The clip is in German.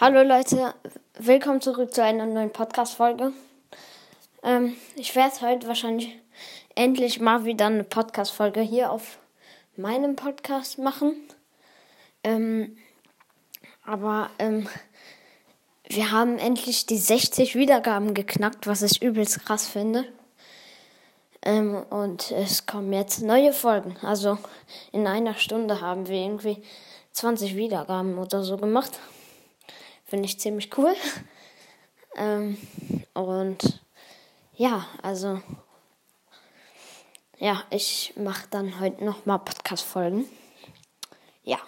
Hallo Leute, willkommen zurück zu einer neuen Podcast-Folge. Ähm, ich werde heute wahrscheinlich endlich mal wieder eine Podcast-Folge hier auf meinem Podcast machen. Ähm, aber ähm, wir haben endlich die 60 Wiedergaben geknackt, was ich übelst krass finde. Ähm, und es kommen jetzt neue Folgen. Also in einer Stunde haben wir irgendwie 20 Wiedergaben oder so gemacht. Finde ich ziemlich cool. ähm, und ja, also ja, ich mache dann heute nochmal Podcast-Folgen. Ja.